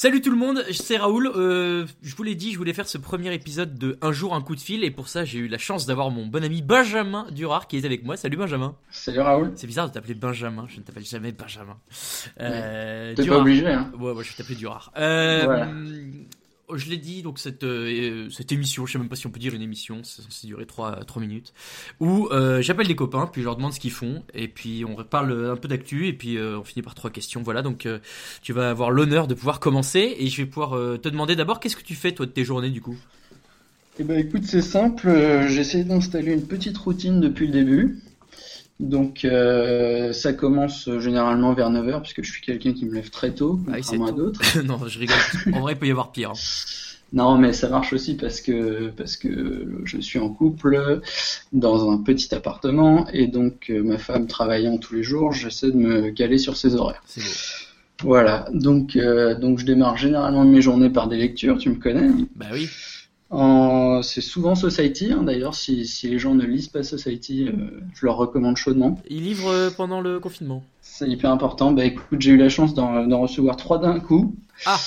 Salut tout le monde, c'est Raoul. Euh, je vous l'ai dit, je voulais faire ce premier épisode de Un jour un coup de fil et pour ça j'ai eu la chance d'avoir mon bon ami Benjamin Durard qui est avec moi. Salut Benjamin. Salut Raoul. C'est bizarre de t'appeler Benjamin, je ne t'appelle jamais Benjamin. Euh, T'es pas obligé hein. Ouais, ouais, je vais t'appeler Durard. Euh, voilà je l'ai dit, donc cette, euh, cette émission, je sais même pas si on peut dire une émission, ça censé durer 3, 3 minutes, où euh, j'appelle des copains, puis je leur demande ce qu'ils font, et puis on parle un peu d'actu, et puis euh, on finit par trois questions. Voilà, donc tu vas avoir l'honneur de pouvoir commencer, et je vais pouvoir te demander d'abord, qu'est-ce que tu fais toi de tes journées du coup? Eh ben écoute, c'est simple, j'essaie d'installer une petite routine depuis le début. Donc euh, ça commence généralement vers 9h puisque je suis quelqu'un qui me lève très tôt, ah, contrairement à d'autres. non, je rigole. En vrai, il peut y avoir pire. Hein. Non, mais ça marche aussi parce que parce que je suis en couple dans un petit appartement et donc euh, ma femme travaillant tous les jours, j'essaie de me caler sur ses horaires. C'est. Voilà, donc euh, donc je démarre généralement mes journées par des lectures, tu me connais. Bah oui. C'est souvent Society, hein, d'ailleurs, si, si, les gens ne lisent pas Society, euh, je leur recommande chaudement. Ils livrent euh, pendant le confinement C'est hyper important. Bah écoute, j'ai eu la chance d'en recevoir trois d'un coup. Ah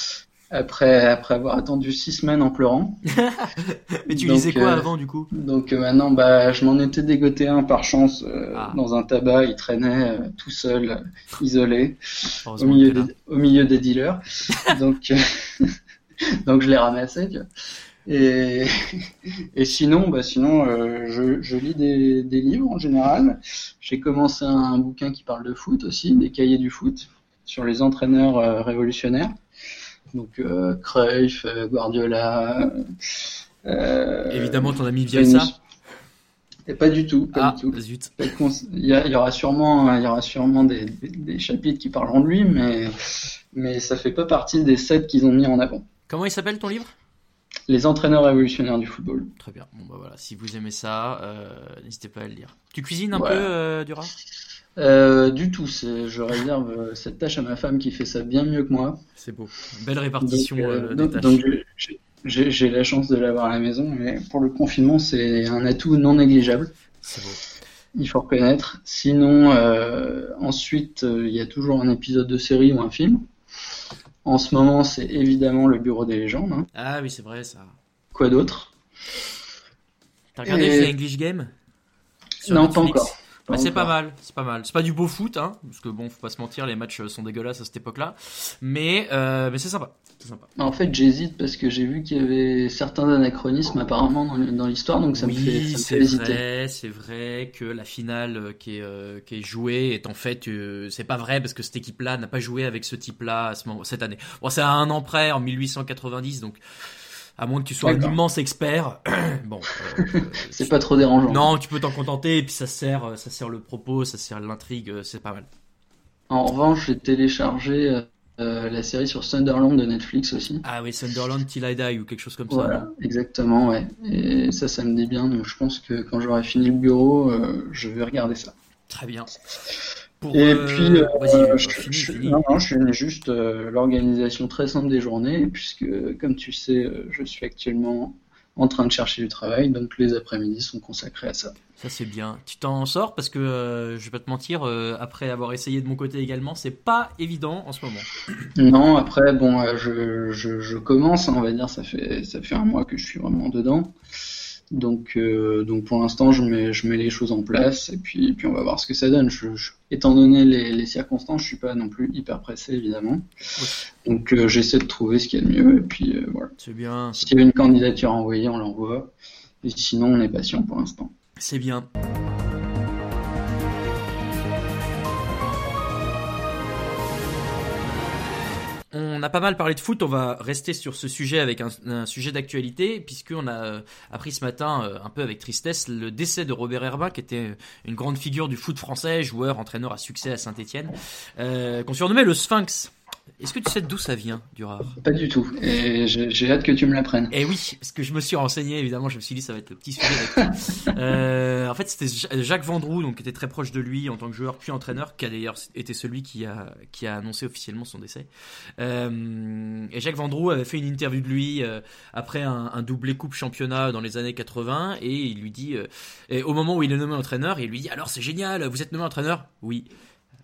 après, après avoir attendu six semaines en pleurant. Mais tu lisais quoi euh, avant du coup? Donc maintenant, bah, je m'en étais dégoté un par chance ah. dans un tabac. Il traînait tout seul, isolé, au milieu, des, au milieu des dealers. donc, donc je l'ai ramassé. Tu vois. Et, et sinon, bah sinon, euh, je, je, lis des, des, livres en général. J'ai commencé un, bouquin qui parle de foot aussi, des cahiers du foot, sur les entraîneurs euh, révolutionnaires. Donc euh, Cruyff, euh, Guardiola. Évidemment, ton ami Bielsa. Et pas du tout, pas ah, du tout. Zut. Il y, a, il y, aura sûrement, il y aura sûrement des, des, des, chapitres qui parleront de lui, mais mais ça fait pas partie des sept qu'ils ont mis en avant. Comment il s'appelle ton livre? Les entraîneurs révolutionnaires du football. Très bien. Bon bah voilà, si vous aimez ça, euh, n'hésitez pas à le lire. Tu cuisines un peu, euh, Dura? Euh, Du tout. Je réserve cette tâche à ma femme qui fait ça bien mieux que moi. C'est beau. Belle répartition donc, des tâches. J'ai la chance de l'avoir à la maison, mais pour le confinement, c'est un atout non négligeable. C'est beau. Il faut reconnaître. Sinon, ensuite, il y a toujours un épisode de série ou un film. En ce moment, c'est évidemment le Bureau des légendes. Hein. Ah oui, c'est vrai ça. Quoi d'autre? T'as regardé The English Game? Non, pas encore. Bah, c'est pas mal, c'est pas mal. C'est pas du beau foot, hein, parce que bon, faut pas se mentir, les matchs sont dégueulasses à cette époque-là, mais euh, mais c'est sympa, sympa. En fait, j'hésite parce que j'ai vu qu'il y avait certains anachronismes apparemment dans, l'histoire, donc ça me fait, ça me hésiter. C'est vrai que la finale euh, qui est euh, qui est jouée est en fait, c'est pas vrai parce que cette équipe-là n'a pas joué avec ce type-là à ce moment, cette année. Bon, c'est à un an près, en 1890, donc à moins que tu sois un immense expert. bon, euh, c'est pas trop dérangeant. Non, tu peux t'en contenter et puis ça sert, euh, ça sert le propos, ça sert l'intrigue, euh, c'est pas mal. En revanche, j'ai téléchargé la série sur Sunderland de Netflix aussi. Ah oui, Sunderland Till I Die ou quelque chose comme ça. exactement, ouais. Et ça, ça me dit bien. Donc je pense que quand j'aurai fini le bureau, je vais regarder ça. Très bien et euh, puis, euh, je, non, non, je finis juste euh, l'organisation très simple des journées, puisque, comme tu sais, je suis actuellement en train de chercher du travail, donc les après-midi sont consacrés à ça. Ça c'est bien. Tu t'en sors parce que je vais pas te mentir, après avoir essayé de mon côté également, c'est pas évident en ce moment. Non, après bon, je, je, je, commence, on va dire, ça fait ça fait un mois que je suis vraiment dedans. Donc, euh, donc pour l'instant, je mets, je mets les choses en place et puis, puis on va voir ce que ça donne. Je, étant donné les, les, circonstances, je suis pas non plus hyper pressé évidemment. Donc euh, j'essaie de trouver ce qu'il y a de mieux et puis euh, voilà. C'est bien. S'il y a une candidature envoyée, on l'envoie. Et sinon, on est patient pour l'instant. C'est bien. On a pas mal parlé de foot, on va rester sur ce sujet avec un, sujet d'actualité, puisqu'on a euh, appris ce matin, euh, un peu avec tristesse, le décès de Robert Herbin, qui était une grande figure du foot français, joueur, entraîneur à succès à Saint-Etienne, euh, qu'on surnommait le Sphinx. Est-ce que tu sais d'où ça vient, Durard? Pas du tout. Et j'ai hâte que tu me l'apprennes. Et eh oui, parce que je me suis renseigné, évidemment, je me suis dit ça va être le petit sujet. euh, en fait, c'était Jacques Vendroux, donc qui était très proche de lui en tant que joueur puis entraîneur, qui a d'ailleurs été celui qui a qui a annoncé officiellement son décès. Euh, et Jacques Vendroux avait fait une interview de lui euh, après un, un, doublé coupe championnat dans les années 80 et il lui dit, euh, et au moment où il est nommé entraîneur, il lui dit alors c'est génial, vous êtes nommé entraîneur? Oui.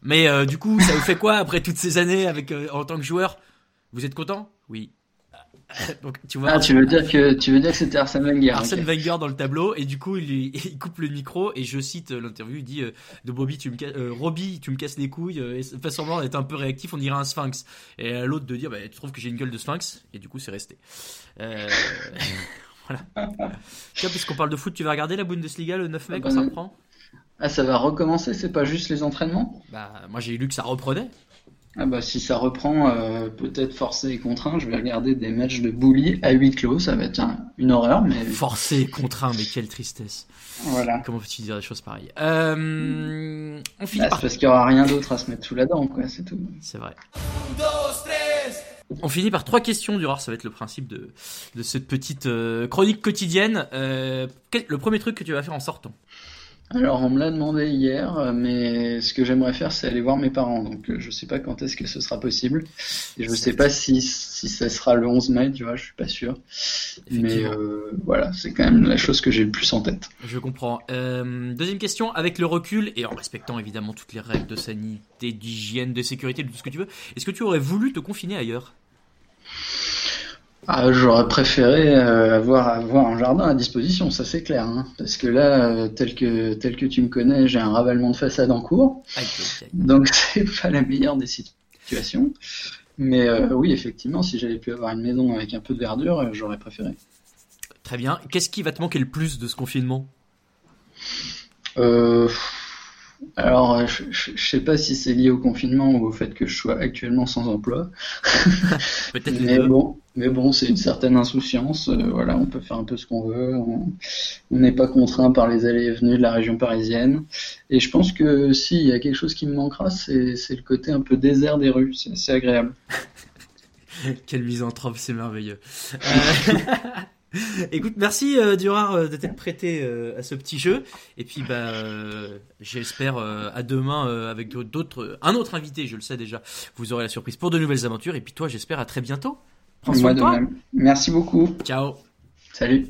Mais euh, du coup, ça vous fait quoi après toutes ces années avec euh, en tant que joueur? Vous êtes content? Oui. Donc, tu vois, ah, tu veux dire que tu veux dire que c'était Arsène Wenger. Arsène Wenger dans le tableau et du coup il, il coupe le micro et je cite l'interview, il dit euh, de Bobby tu me euh, Robbie tu me casses les couilles euh, et fait semblant d'être un peu réactif, on dirait un sphinx. Et à l'autre de dire bah, tu trouves que j'ai une gueule de sphinx? Et du coup c'est resté. Euh, voilà. puisqu'on parle de foot, tu vas regarder la Bundesliga le 9 mai quand ça reprend? Ah ça va recommencer, c'est pas juste les entraînements? Bah moi j'ai lu que ça reprenait. Ah bah si ça reprend, euh, peut-être forcé et contraint, je vais regarder des matchs de bully à huis clos, ça va être une horreur, mais... Forcé et contraint, mais quelle tristesse. Voilà. Comment peux-tu dire des choses pareilles? Euh, On finit bah, parce qu'il n'y aura rien d'autre à se mettre sous la dent, quoi, c'est tout. C'est vrai. On finit par trois questions, Durard, ça va être le principe de, de cette petite euh, chronique quotidienne. le premier truc que tu vas faire en sortant? Alors, on me l'a demandé hier, mais ce que j'aimerais faire, c'est aller voir mes parents. Donc, euh, je sais pas quand est-ce que ce sera possible. Et je sais pas si, si ça sera le 11 mai, tu vois, je suis pas sûr. Mais euh, voilà, c'est quand même la chose que j'ai le plus en tête. Je comprends. Euh, deuxième question, avec le recul et en respectant évidemment toutes les règles de sanité, d'hygiène, de sécurité, de tout ce que tu veux, est-ce que tu aurais voulu te confiner ailleurs? Ah, j'aurais préféré euh, avoir, avoir un jardin à disposition, ça c'est clair. Hein. parce que là, euh, tel que tel que tu me connais, j'ai un ravalement de façade en cours. Donc c'est pas la meilleure des situations. Mais euh, oui, effectivement, si j'avais pu avoir une maison avec un peu de verdure, j'aurais préféré. Très bien. Qu'est-ce qui va te manquer le plus de ce confinement? Euh, alors, euh, je, ne sais pas si c'est lié au confinement ou au fait que je sois actuellement sans emploi. Peut-être mais bon, mais bon, c'est une certaine insouciance. Euh, voilà, on peut faire un peu ce qu'on veut. On n'est pas contraint par les allées et venues de la région parisienne. Et je pense que s'il y a quelque chose qui me manquera, c'est le côté un peu désert des rues. C'est assez agréable. Quelle misanthrope, c'est merveilleux. Euh, Écoute, merci euh, Durard euh, de t'être prêté euh, à ce petit jeu. Et puis, bah, j'espère à demain avec d'autres, un autre invité, je le sais déjà. Vous aurez la surprise pour de nouvelles aventures. Et puis toi, j'espère à très bientôt. Prends soin de toi. Merci beaucoup. Ciao. Salut.